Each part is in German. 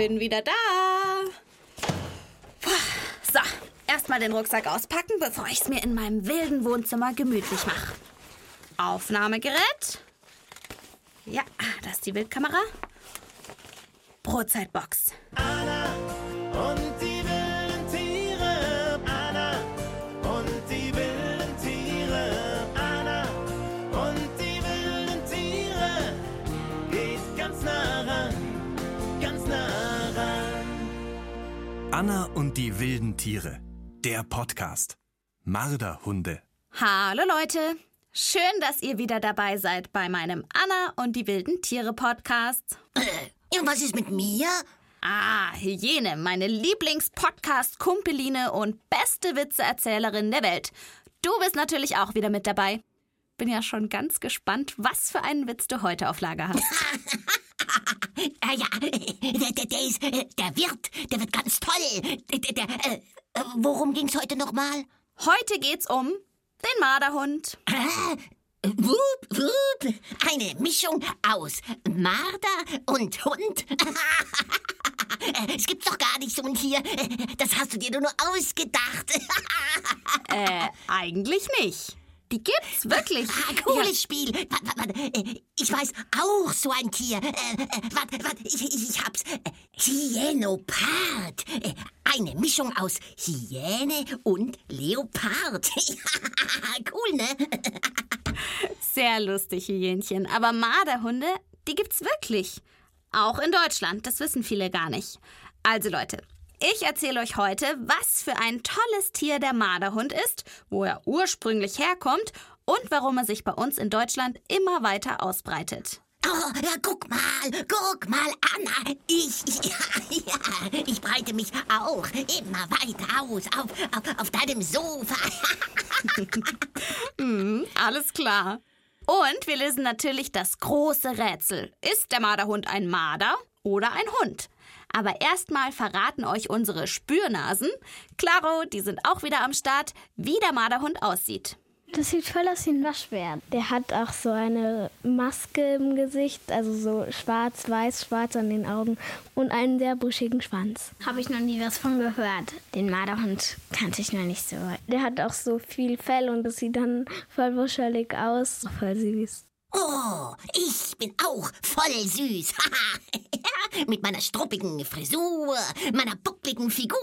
bin wieder da. So, erstmal den Rucksack auspacken, bevor ich es mir in meinem wilden Wohnzimmer gemütlich mache. Aufnahmegerät. Ja, das ist die Bildkamera. Brotzeitbox. Und die Anna und die wilden Tiere. Der Podcast. Marderhunde. Hallo Leute. Schön, dass ihr wieder dabei seid bei meinem Anna und die wilden Tiere Podcast. Ja, was ist mit mir? Ah, Hygiene, meine Lieblings-Podcast-Kumpeline und beste Witzeerzählerin der Welt. Du bist natürlich auch wieder mit dabei. Bin ja schon ganz gespannt, was für einen Witz du heute auf Lager hast. Ah ja, der, der, der ist, äh, der wird, der wird ganz toll. Der, der, äh, äh, worum ging's heute nochmal? Heute geht's um den Marderhund. Ah, wup, wup, eine Mischung aus Marder und Hund. Es gibt's doch gar nicht so ein Tier. Das hast du dir nur ausgedacht. Äh, eigentlich nicht. Die gibt's wirklich. Ah, cooles Spiel. Äh, Ich weiß auch so ein Tier. Äh, äh, Warte, warte, ich, ich, hab's. Hyänopard. Äh, Eine Mischung aus Hyäne und Leopard. cool, ne? Sehr lustig, Hyänchen. Aber Marderhunde, die gibt's wirklich. Auch in Deutschland, das wissen viele gar nicht. Also Leute, ich erzähle euch heute, was für ein tolles Tier der Marderhund ist, wo er ursprünglich herkommt und warum er sich bei uns in Deutschland immer weiter ausbreitet. Oh, ja, guck mal, guck mal, Anna. Ich, ich, ja, ich breite mich auch immer weiter aus auf, auf, auf deinem Sofa. Alles klar. Und wir lösen natürlich das große Rätsel. Ist der Marderhund ein Marder oder ein Hund? Aber erstmal verraten euch unsere Spürnasen, Claro, die sind auch wieder am Start, wie der Marderhund aussieht. Das sieht voll aus wie ein Waschbär. Der hat auch so eine Maske im Gesicht, also so schwarz, weiß, schwarz an den Augen und einen sehr buschigen Schwanz. Habe ich noch nie was von gehört. Den Marderhund kannte ich noch nicht so. Der hat auch so viel Fell und das sieht dann voll wuschelig aus. Voll süß. Oh, ich bin auch voll süß. Mit meiner struppigen Frisur, meiner buckligen Figur,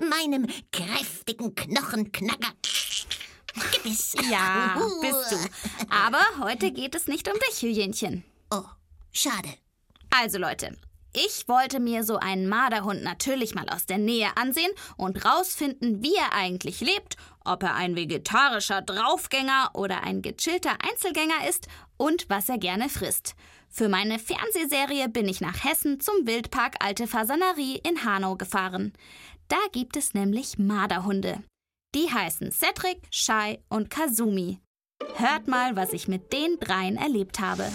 meinem kräftigen Knochenknacker. Gebiss. Ja, bist du. Aber heute geht es nicht um dich, Hyänchen. Oh, schade. Also Leute, ich wollte mir so einen Marderhund natürlich mal aus der Nähe ansehen und rausfinden, wie er eigentlich lebt, ob er ein vegetarischer Draufgänger oder ein gechillter Einzelgänger ist und was er gerne frisst. Für meine Fernsehserie bin ich nach Hessen zum Wildpark Alte Fasanerie in Hanau gefahren. Da gibt es nämlich Marderhunde. Die heißen Cedric, Shai und Kazumi. Hört mal, was ich mit den dreien erlebt habe.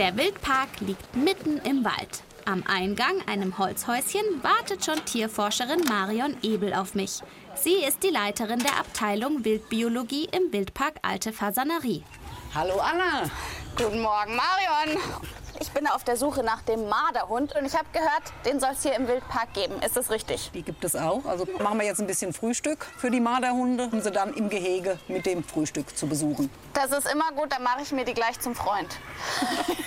Der Wildpark liegt mitten im Wald. Am Eingang, einem Holzhäuschen, wartet schon Tierforscherin Marion Ebel auf mich. Sie ist die Leiterin der Abteilung Wildbiologie im Wildpark Alte Fasanerie. Hallo Anna. Guten Morgen, Marion. Ich bin auf der Suche nach dem Marderhund und ich habe gehört, den soll es hier im Wildpark geben. Ist das richtig? Die gibt es auch. Also machen wir jetzt ein bisschen Frühstück für die Marderhunde, um sie dann im Gehege mit dem Frühstück zu besuchen. Das ist immer gut, dann mache ich mir die gleich zum Freund.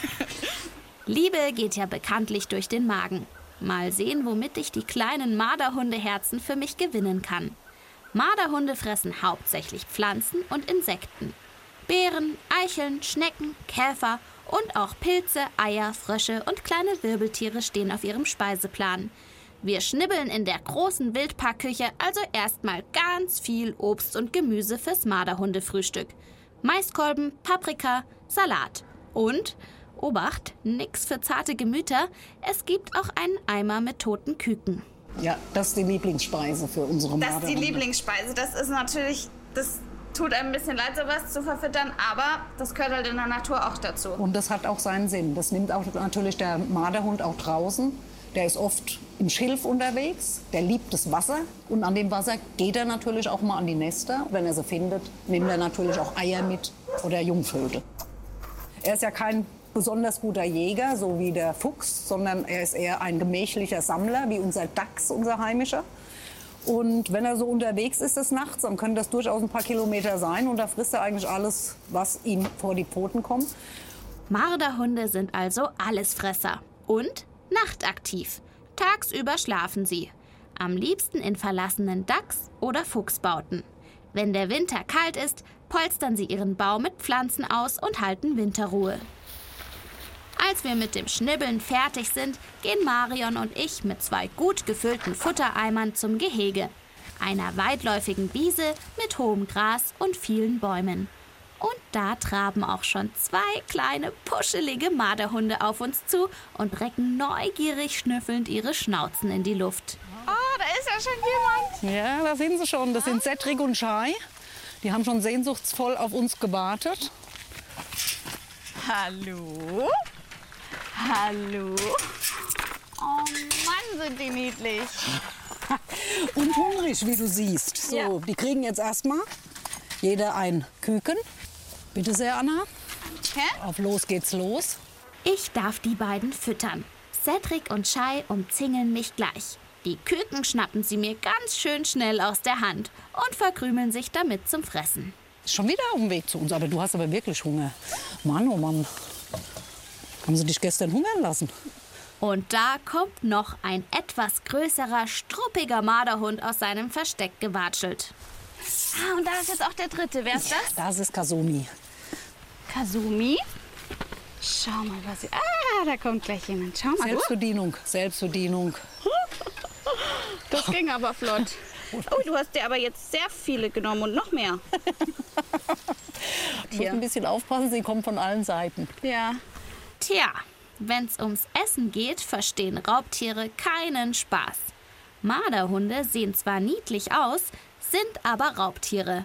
Liebe geht ja bekanntlich durch den Magen. Mal sehen, womit ich die kleinen Marderhundeherzen für mich gewinnen kann. Marderhunde fressen hauptsächlich Pflanzen und Insekten. Beeren, Eicheln, Schnecken, Käfer und auch Pilze, Eier, Frösche und kleine Wirbeltiere stehen auf ihrem Speiseplan. Wir schnibbeln in der großen Wildparkküche also erstmal ganz viel Obst und Gemüse fürs Marderhundefrühstück. Maiskolben, Paprika, Salat und Obacht, nix für zarte Gemüter, es gibt auch einen Eimer mit toten Küken. Ja, das ist die Lieblingsspeise für unsere Das ist die Marderhunde. Lieblingsspeise. Das ist natürlich, das tut einem ein bisschen leid, sowas zu verfüttern, aber das gehört halt in der Natur auch dazu. Und das hat auch seinen Sinn. Das nimmt auch natürlich der Marderhund auch draußen. Der ist oft im Schilf unterwegs, der liebt das Wasser und an dem Wasser geht er natürlich auch mal an die Nester. Wenn er sie findet, nimmt er natürlich auch Eier mit oder Jungvögel. Er ist ja kein besonders guter Jäger, so wie der Fuchs, sondern er ist eher ein gemächlicher Sammler, wie unser Dachs, unser heimischer. Und wenn er so unterwegs ist des Nachts, dann können das durchaus ein paar Kilometer sein und da frisst er eigentlich alles, was ihm vor die Pfoten kommt. Marderhunde sind also Allesfresser und nachtaktiv. Tagsüber schlafen sie. Am liebsten in verlassenen Dachs- oder Fuchsbauten. Wenn der Winter kalt ist, polstern sie ihren Bau mit Pflanzen aus und halten Winterruhe. Als wir mit dem Schnibbeln fertig sind, gehen Marion und ich mit zwei gut gefüllten Futtereimern zum Gehege. Einer weitläufigen Wiese mit hohem Gras und vielen Bäumen. Und da traben auch schon zwei kleine, puschelige Marderhunde auf uns zu und recken neugierig schnüffelnd ihre Schnauzen in die Luft. Oh, da ist ja schon jemand. Ja, da sind sie schon. Das sind Cedric und Shai. Die haben schon sehnsuchtsvoll auf uns gewartet. Hallo? Hallo? Oh Mann, sind die niedlich. Und hungrig, wie du siehst. So, Ja. die kriegen jetzt erstmal jeder ein Küken. Bitte sehr, Anna. Hä? Auf los geht's los. Ich darf die beiden füttern. Cedric und Shai umzingeln mich gleich. Die Küken schnappen sie mir ganz schön schnell aus der Hand und verkrümeln sich damit zum Fressen. Ist schon wieder auf dem Weg zu uns, aber du hast aber wirklich Hunger. Mann, oh Mann. Haben sie dich gestern hungern lassen? Und da kommt noch ein etwas größerer, struppiger Marderhund aus seinem Versteck gewatschelt. Ah, und da ist jetzt auch der dritte. Wer ist das? Das ist Kasumi. Kasumi. Schau mal, was sie. Ah, da kommt gleich jemand. Schau mal, du. Selbstbedienung, Selbstbedienung. Das ging aber flott. Oh, du hast dir aber jetzt sehr viele genommen und noch mehr. Ich muss ein bisschen aufpassen, sie kommen von allen Seiten. Ja. Tja, wenn's ums Essen geht, verstehen Raubtiere keinen Spaß. Marderhunde sehen zwar niedlich aus, sind aber Raubtiere.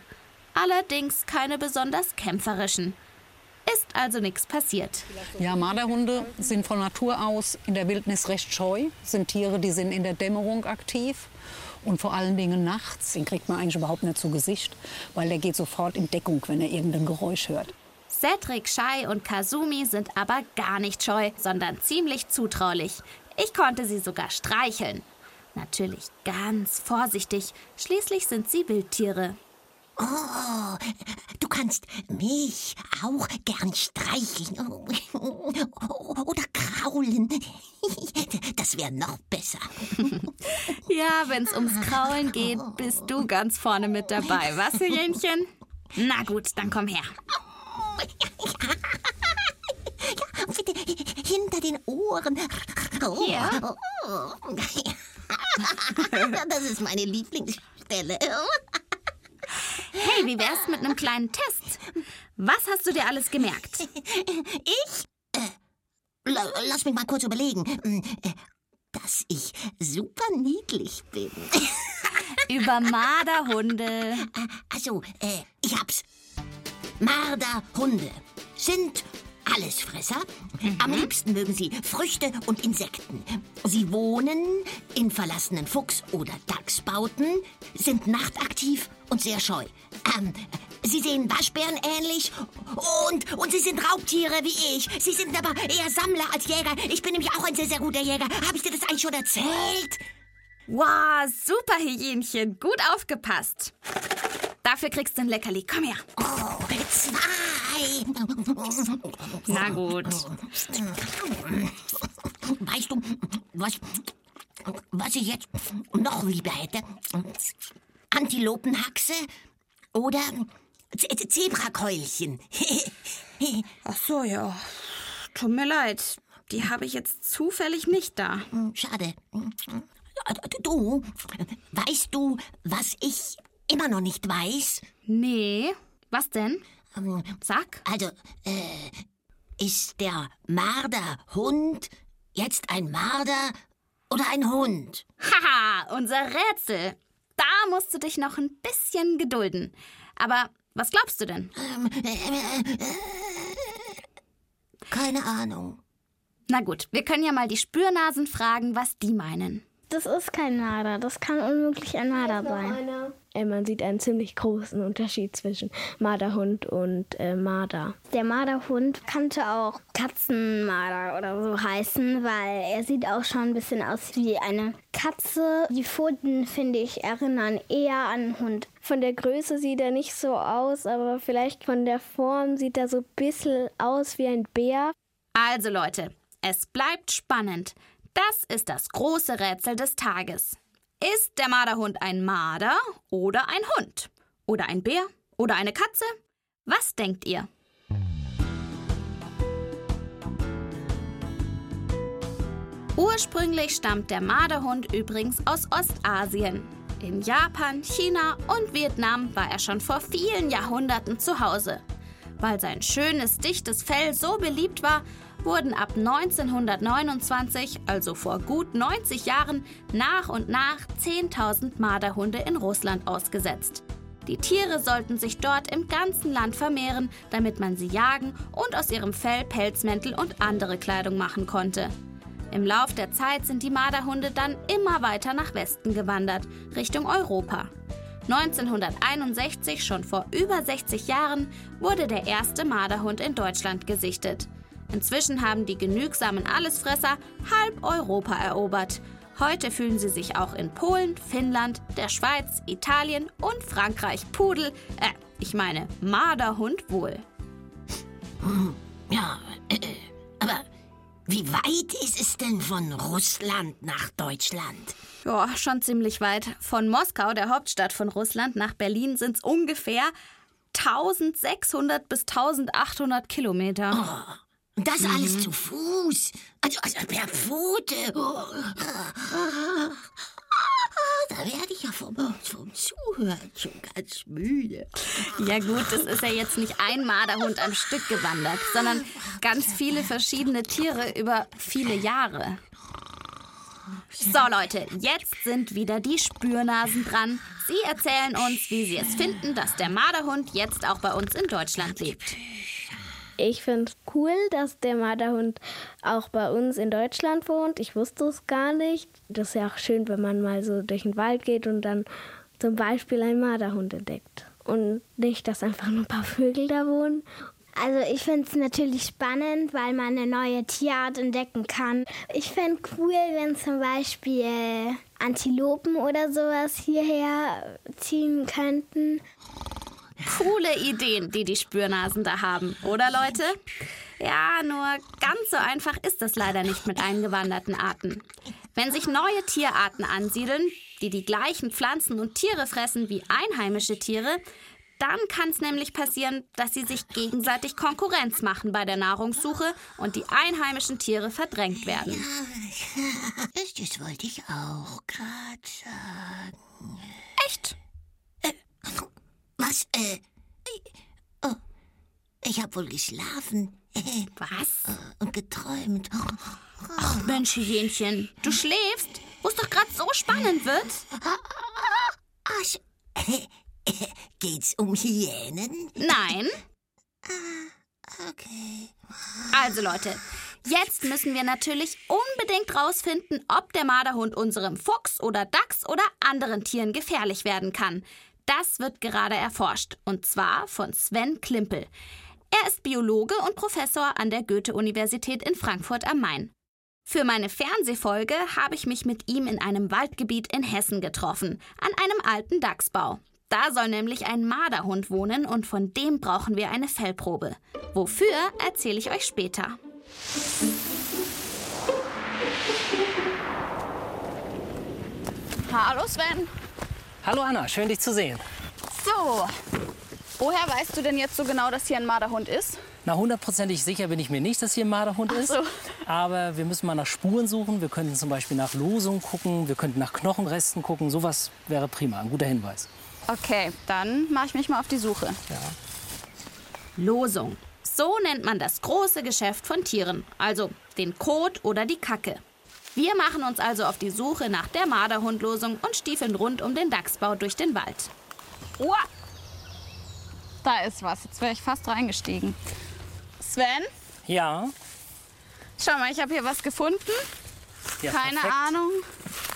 Allerdings keine besonders kämpferischen. Ist also nichts passiert. Ja, Marderhunde sind von Natur aus in der Wildnis recht scheu, sind Tiere, die sind in der Dämmerung aktiv und vor allen Dingen nachts. Den kriegt man eigentlich überhaupt nicht zu Gesicht, weil der geht sofort in Deckung, wenn er irgendein Geräusch hört. Cedric, Shai und Kasumi sind aber gar nicht scheu, sondern ziemlich zutraulich. Ich konnte sie sogar streicheln. Natürlich ganz vorsichtig, schließlich sind sie Wildtiere. Oh, du kannst mich auch gern streicheln. Oder kraulen. Das wäre noch besser. Ja, wenn's ums Kraulen geht, bist du ganz vorne mit dabei, was, Hähnchen? Na gut, dann komm her. Bitte hinter den Ohren. Oh. Hier? Das ist meine Lieblingsstelle. Hey, wie wär's mit einem kleinen Test? Was hast du dir alles gemerkt? Ich? Äh, la- lass mich mal kurz überlegen. Hm, äh, Dass ich super niedlich bin. Über Marderhunde. Also, äh, ich hab's. Marderhunde sind Allesfresser. Am liebsten mögen sie Früchte und Insekten. Sie wohnen in verlassenen Fuchs- oder Dachsbauten, sind nachtaktiv und sehr scheu. Ähm, sie sehen Waschbären ähnlich und, und sie sind Raubtiere wie ich. Sie sind aber eher Sammler als Jäger. Ich bin nämlich auch ein sehr, sehr guter Jäger. Habe ich dir das eigentlich schon erzählt? Wow, super, Hähnchen. Gut aufgepasst. Dafür kriegst du ein Leckerli. Komm her. Oh. Na gut. Weißt du, was, was ich jetzt noch lieber hätte? Antilopenhaxe oder Z Zebrakeulchen. Ach so, ja. Tut mir leid. Die habe ich jetzt zufällig nicht da. Schade. Du, weißt du, was ich immer noch nicht weiß? Nee. Was denn? Sag. Also, äh, ist der Marderhund jetzt ein Marder oder ein Hund? Haha, unser Rätsel. Da musst du dich noch ein bisschen gedulden. Aber was glaubst du denn? Keine Ahnung. Na gut, wir können ja mal die Spürnasen fragen, was die meinen. Das ist kein Marder. Das kann unmöglich ein Marder sein. Äh, man sieht einen ziemlich großen Unterschied zwischen Marderhund und äh, Marder. Der Marderhund könnte auch Katzenmarder oder so heißen, weil er sieht auch schon ein bisschen aus wie eine Katze. Die Pfoten, finde ich, erinnern eher an einen Hund. Von der Größe sieht er nicht so aus, aber vielleicht von der Form sieht er so ein bisschen aus wie ein Bär. Also Leute, es bleibt spannend. Das ist das große Rätsel des Tages. Ist der Marderhund ein Marder oder ein Hund? Oder ein Bär? Oder eine Katze? Was denkt ihr? Ursprünglich stammt der Marderhund übrigens aus Ostasien. In Japan, China und Vietnam war er schon vor vielen Jahrhunderten zu Hause. Weil sein schönes, dichtes Fell so beliebt war, wurden ab 1929, also vor gut 90 Jahren, nach und nach 10.000 Marderhunde in Russland ausgesetzt. Die Tiere sollten sich dort im ganzen Land vermehren, damit man sie jagen und aus ihrem Fell Pelzmäntel und andere Kleidung machen konnte. Im Lauf der Zeit sind die Marderhunde dann immer weiter nach Westen gewandert, Richtung Europa. 1961, schon vor über 60 Jahren, wurde der erste Marderhund in Deutschland gesichtet. Inzwischen haben die genügsamen Allesfresser halb Europa erobert. Heute fühlen sie sich auch in Polen, Finnland, der Schweiz, Italien und Frankreich Pudel, äh, ich meine Marderhund wohl. Ja, äh, aber wie weit ist es denn von Russland nach Deutschland? Ja, schon ziemlich weit. Von Moskau, der Hauptstadt von Russland, nach Berlin sind es ungefähr 1600 bis 1800 Kilometer. Und das alles zu Fuß. Also, also per Pfote. Da werde ich ja vom, vom Zuhören schon ganz müde. Ja gut, das ist ja jetzt nicht ein Marderhund am Stück gewandert, sondern ganz viele verschiedene Tiere über viele Jahre. So Leute, jetzt sind wieder die Spürnasen dran. Sie erzählen uns, wie sie es finden, dass der Marderhund jetzt auch bei uns in Deutschland lebt. Ich finde es cool, dass der Marderhund auch bei uns in Deutschland wohnt. Ich wusste es gar nicht. Das ist ja auch schön, wenn man mal so durch den Wald geht und dann zum Beispiel einen Marderhund entdeckt. Und nicht, dass einfach nur ein paar Vögel da wohnen. Also ich finde es natürlich spannend, weil man eine neue Tierart entdecken kann. Ich fände cool, wenn zum Beispiel Antilopen oder sowas hierher ziehen könnten. Coole Ideen, die die Spürnasen da haben, oder Leute? Ja, nur ganz so einfach ist es leider nicht mit eingewanderten Arten. Wenn sich neue Tierarten ansiedeln, die die gleichen Pflanzen und Tiere fressen wie einheimische Tiere, dann kann es nämlich passieren, dass sie sich gegenseitig Konkurrenz machen bei der Nahrungssuche und die einheimischen Tiere verdrängt werden. Das, das wollte ich auch gerade sagen. Was? Äh. Oh, ich habe wohl geschlafen. Was? Und geträumt. Ach Mensch, Hähnchen, du schläfst, wo es doch gerade so spannend wird. Ach. Geht's um Hyänen? Nein. Okay. Also Leute, jetzt müssen wir natürlich unbedingt rausfinden, ob der Marderhund unserem Fuchs oder Dachs oder anderen Tieren gefährlich werden kann. Das wird gerade erforscht, und zwar von Sven Klimpel. Er ist Biologe und Professor an der Goethe-Universität in Frankfurt am Main. Für meine Fernsehfolge habe ich mich mit ihm in einem Waldgebiet in Hessen getroffen, an einem alten Dachsbau. Da soll nämlich ein Marderhund wohnen und von dem brauchen wir eine Fellprobe. Wofür erzähle ich euch später. Hallo Sven. Hallo Anna, schön dich zu sehen. So, woher weißt du denn jetzt so genau, dass hier ein Marderhund ist? Na, hundertprozentig sicher bin ich mir nicht, dass hier ein Marderhund ist. so. Aber wir müssen mal nach Spuren suchen. Wir könnten zum Beispiel nach Losung gucken. Wir könnten nach Knochenresten gucken. Sowas wäre prima. Ein guter Hinweis. Okay, dann mache ich mich mal auf die Suche. Losung. So nennt man das große Geschäft von Tieren, also den Kot oder die Kacke. Wir machen uns also auf die Suche nach der Marderhundlosung und stiefeln rund um den Dachsbau durch den Wald. Uah. Da ist was. Jetzt wäre ich fast reingestiegen. Sven, Ja. schau mal, ich habe hier was gefunden. ja Keine perfekt. Ahnung,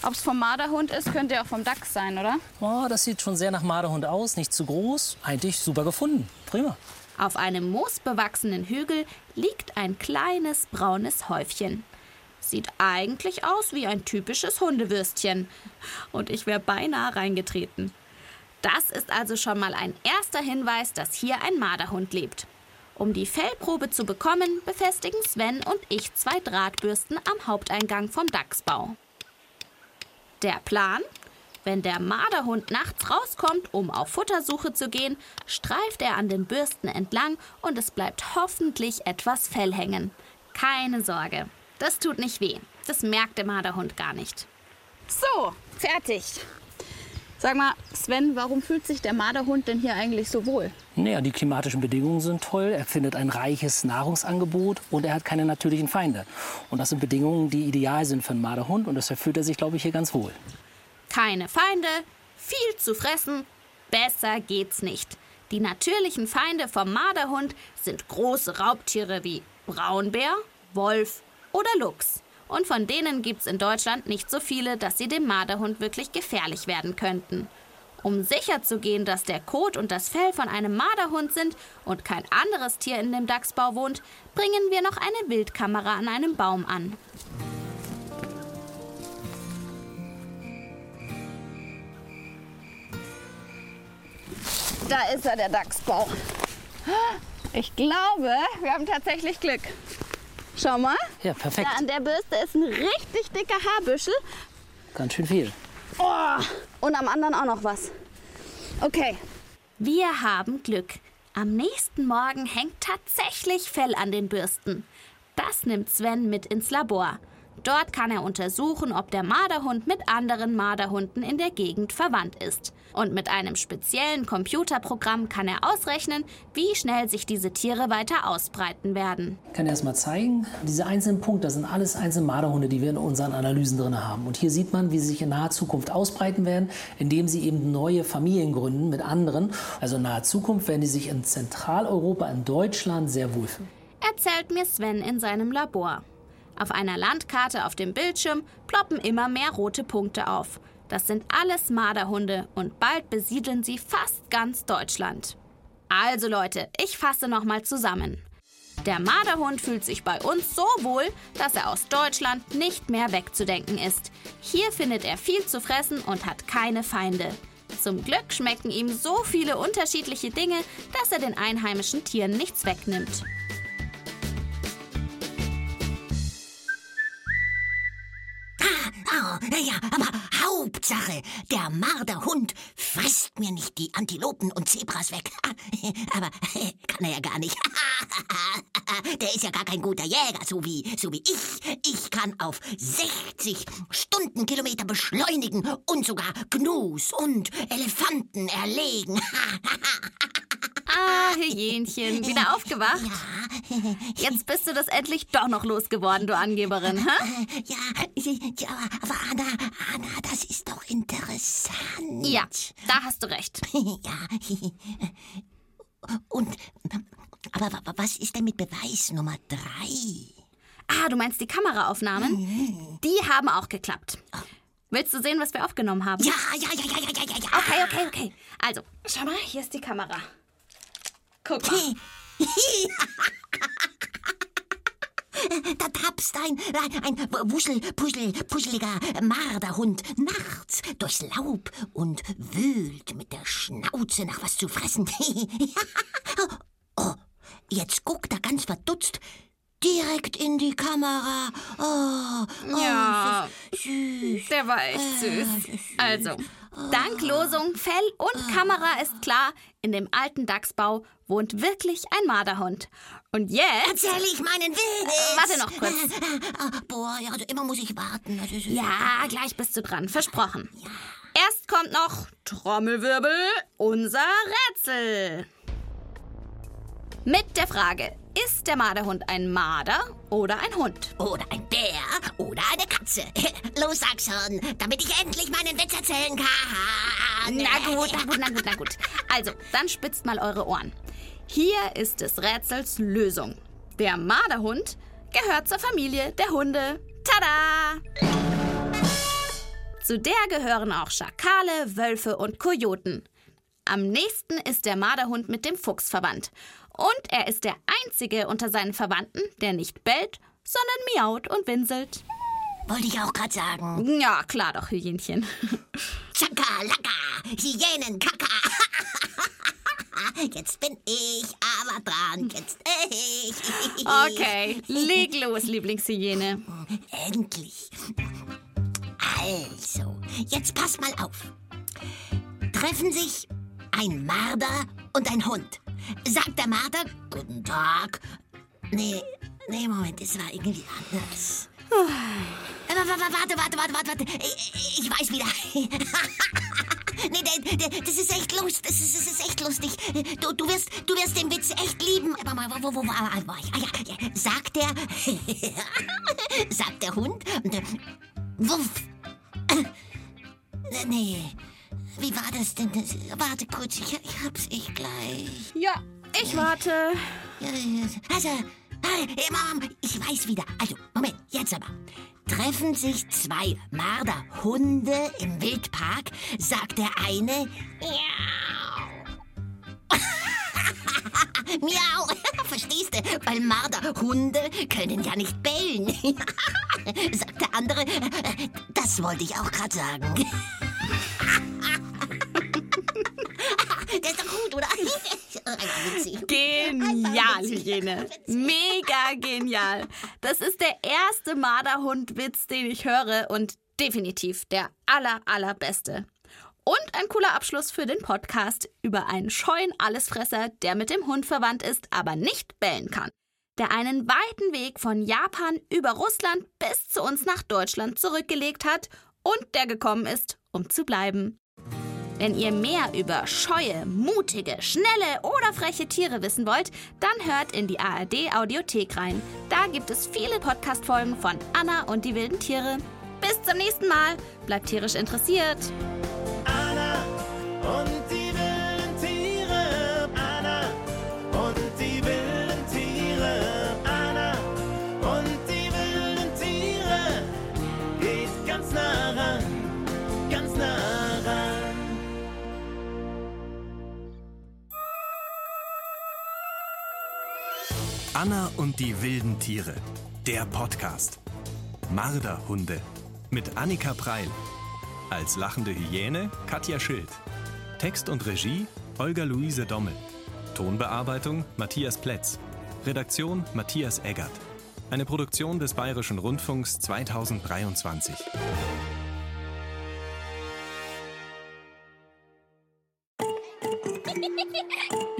Ob es vom Marderhund ist, könnte ja auch vom Dachs sein, oder? Oh, das sieht schon sehr nach Marderhund aus. Nicht zu groß. Eigentlich super gefunden. Prima. Auf einem moosbewachsenen Hügel liegt ein kleines braunes Häufchen. Sieht eigentlich aus wie ein typisches Hundewürstchen. Und ich wäre beinahe reingetreten. Das ist also schon mal ein erster Hinweis, dass hier ein Marderhund lebt. Um die Fellprobe zu bekommen, befestigen Sven und ich zwei Drahtbürsten am Haupteingang vom Dachsbau. Der Plan? Wenn der Marderhund nachts rauskommt, um auf Futtersuche zu gehen, streift er an den Bürsten entlang und es bleibt hoffentlich etwas Fell hängen. Keine Sorge, das tut nicht weh. Das merkt der Marderhund gar nicht. So, fertig. Sag mal, Sven, warum fühlt sich der Marderhund denn hier eigentlich so wohl? Naja, die klimatischen Bedingungen sind toll. Er findet ein reiches Nahrungsangebot und er hat keine natürlichen Feinde. Und das sind Bedingungen, die ideal sind für einen Marderhund. Und deshalb fühlt er sich, glaube ich, hier ganz wohl. Keine Feinde, viel zu fressen, besser geht's nicht. Die natürlichen Feinde vom Marderhund sind große Raubtiere wie Braunbär, Wolf oder Luchs. Und von denen gibt's in Deutschland nicht so viele, dass sie dem Marderhund wirklich gefährlich werden könnten. Um sicherzugehen, dass der Kot und das Fell von einem Marderhund sind und kein anderes Tier in dem Dachsbau wohnt, bringen wir noch eine Wildkamera an einem Baum an. Da ist er, der Dachsbau. Ich glaube, wir haben tatsächlich Glück. Schau mal. Ja, perfekt. Da an der Bürste ist ein richtig dicker Haarbüschel. Ganz schön viel. Oh, und am anderen auch noch was. Okay, Wir haben Glück. Am nächsten Morgen hängt tatsächlich Fell an den Bürsten. Das nimmt Sven mit ins Labor. Dort kann er untersuchen, ob der Marderhund mit anderen Marderhunden in der Gegend verwandt ist. Und mit einem speziellen Computerprogramm kann er ausrechnen, wie schnell sich diese Tiere weiter ausbreiten werden. Ich kann erst mal zeigen, diese einzelnen Punkte, das sind alles einzelne Marderhunde, die wir in unseren Analysen drin haben. Und hier sieht man, wie sie sich in naher Zukunft ausbreiten werden, indem sie eben neue Familien gründen mit anderen. Also in naher Zukunft werden die sich in Zentraleuropa, in Deutschland sehr wohlfühlen. Erzählt mir Sven in seinem Labor. Auf einer Landkarte auf dem Bildschirm ploppen immer mehr rote Punkte auf. Das sind alles Marderhunde und bald besiedeln sie fast ganz Deutschland. Also Leute, ich fasse nochmal zusammen. Der Marderhund fühlt sich bei uns so wohl, dass er aus Deutschland nicht mehr wegzudenken ist. Hier findet er viel zu fressen und hat keine Feinde. Zum Glück schmecken ihm so viele unterschiedliche Dinge, dass er den einheimischen Tieren nichts wegnimmt. Ja, aber Hauptsache, der Marderhund frisst mir nicht die Antilopen und Zebras weg. Aber kann er ja gar nicht. Der ist ja gar kein guter Jäger, so wie, so wie ich. Ich kann auf 60 Stundenkilometer beschleunigen und sogar Gnus und Elefanten erlegen. Ah, Hyänchen, wieder aufgewacht? Jetzt bist du das endlich doch noch losgeworden, du Angeberin, hä? Ja, ja, aber Anna, Anna, das ist doch interessant. Ja, da hast du recht. Ja. Und, aber wa- was ist denn mit Beweis Nummer drei? Ah, du meinst die Kameraaufnahmen? Die haben auch geklappt. Willst du sehen, was wir aufgenommen haben? Ja, ja, ja, ja, ja, ja, ja, ja. Okay, okay, okay. Also, schau mal, hier ist die Kamera. Guck mal. Da tapst ein, ein, ein wuschel, puschel, puscheliger Marderhund nachts durchs Laub und wühlt mit der Schnauze nach was zu fressen. oh, jetzt guckt er ganz verdutzt direkt in die Kamera. Oh, oh Ja. süß. Der war echt süß. Also, dank Losung, Fell und Kamera ist klar, in dem alten Dachsbau wohnt wirklich ein Marderhund. Und jetzt... Erzähl ich meinen Witz. Warte noch kurz. Ah, Boah, ja, also immer muss ich warten. Ja, gleich bist du dran, versprochen. Erst kommt noch Trommelwirbel, unser Rätsel. Mit der Frage, ist der Marderhund ein Marder oder ein Hund? Oder ein Bär oder eine Katze. Los, sag schon, damit ich endlich meinen Witz erzählen kann. Na gut, na gut, na gut, na gut. Also, dann spitzt mal eure Ohren. Hier ist des Rätsels Lösung. Der Marderhund gehört zur Familie der Hunde. Tada! Zu der gehören auch Schakale, Wölfe und Kojoten. Am nächsten ist der Marderhund mit dem Fuchs verwandt. Und er ist der einzige unter seinen Verwandten, der nicht bellt, sondern miaut und winselt. Wollte ich auch gerade sagen. Ja, klar doch, Hühnchen. Chaka, laka, Hyänen, Kaka. Jetzt bin ich aber dran. Jetzt ich. Okay, leg los, Lieblingshyäne. Endlich. Also, jetzt pass mal auf. Treffen sich ein Marder und ein Hund. Sagt der Marder, guten Tag. Nee, nee, Moment, es war irgendwie anders. Äh, wa- wa- wa- Warte, warte, warte, warte, warte. Ich, ich weiß wieder. Nee, das ist echt lustig. Das ist, das ist echt lustig. Du, du, wirst, du wirst den Witz echt lieben. Wo, wo, wo, wo war ich? Ah, ja, ja. Sagt der. sagt der Hund. Wuff. Äh, Nee. Wie war das denn? Das, warte kurz, ich, ich hab's ich gleich. Ja, ich warte. Also, hey, Mom, ich weiß wieder. Also, Moment, jetzt aber. Treffen sich zwei Marderhunde im Wildpark, sagt der eine Miau. Miau, verstehst du? Weil Marderhunde können ja nicht bellen. sagt der andere, das wollte ich auch gerade sagen. Gut, oder? Genial, Hyäne. Mega genial. Das ist der erste Marderhund-Witz, den ich höre und definitiv der aller, allerbeste. Und ein cooler Abschluss für den Podcast über einen scheuen Allesfresser, der mit dem Hund verwandt ist, aber nicht bellen kann. Der einen weiten Weg von Japan über Russland bis zu uns nach Deutschland zurückgelegt hat und der gekommen ist, um zu bleiben. Wenn ihr mehr über scheue, mutige, schnelle oder freche Tiere wissen wollt, dann hört in die ARD Audiothek rein. Da gibt es viele Podcast-Folgen von Anna und die wilden Tiere. Bis zum nächsten Mal. Bleibt tierisch interessiert. Anna und Anna und die wilden Tiere. Der Podcast. Marderhunde. Mit Annika Preil. Als lachende Hyäne Katja Schild. Text und Regie Olga Luise Dommel. Tonbearbeitung Matthias Plätz. Redaktion Matthias Eggert. Eine Produktion des Bayerischen Rundfunks 2023.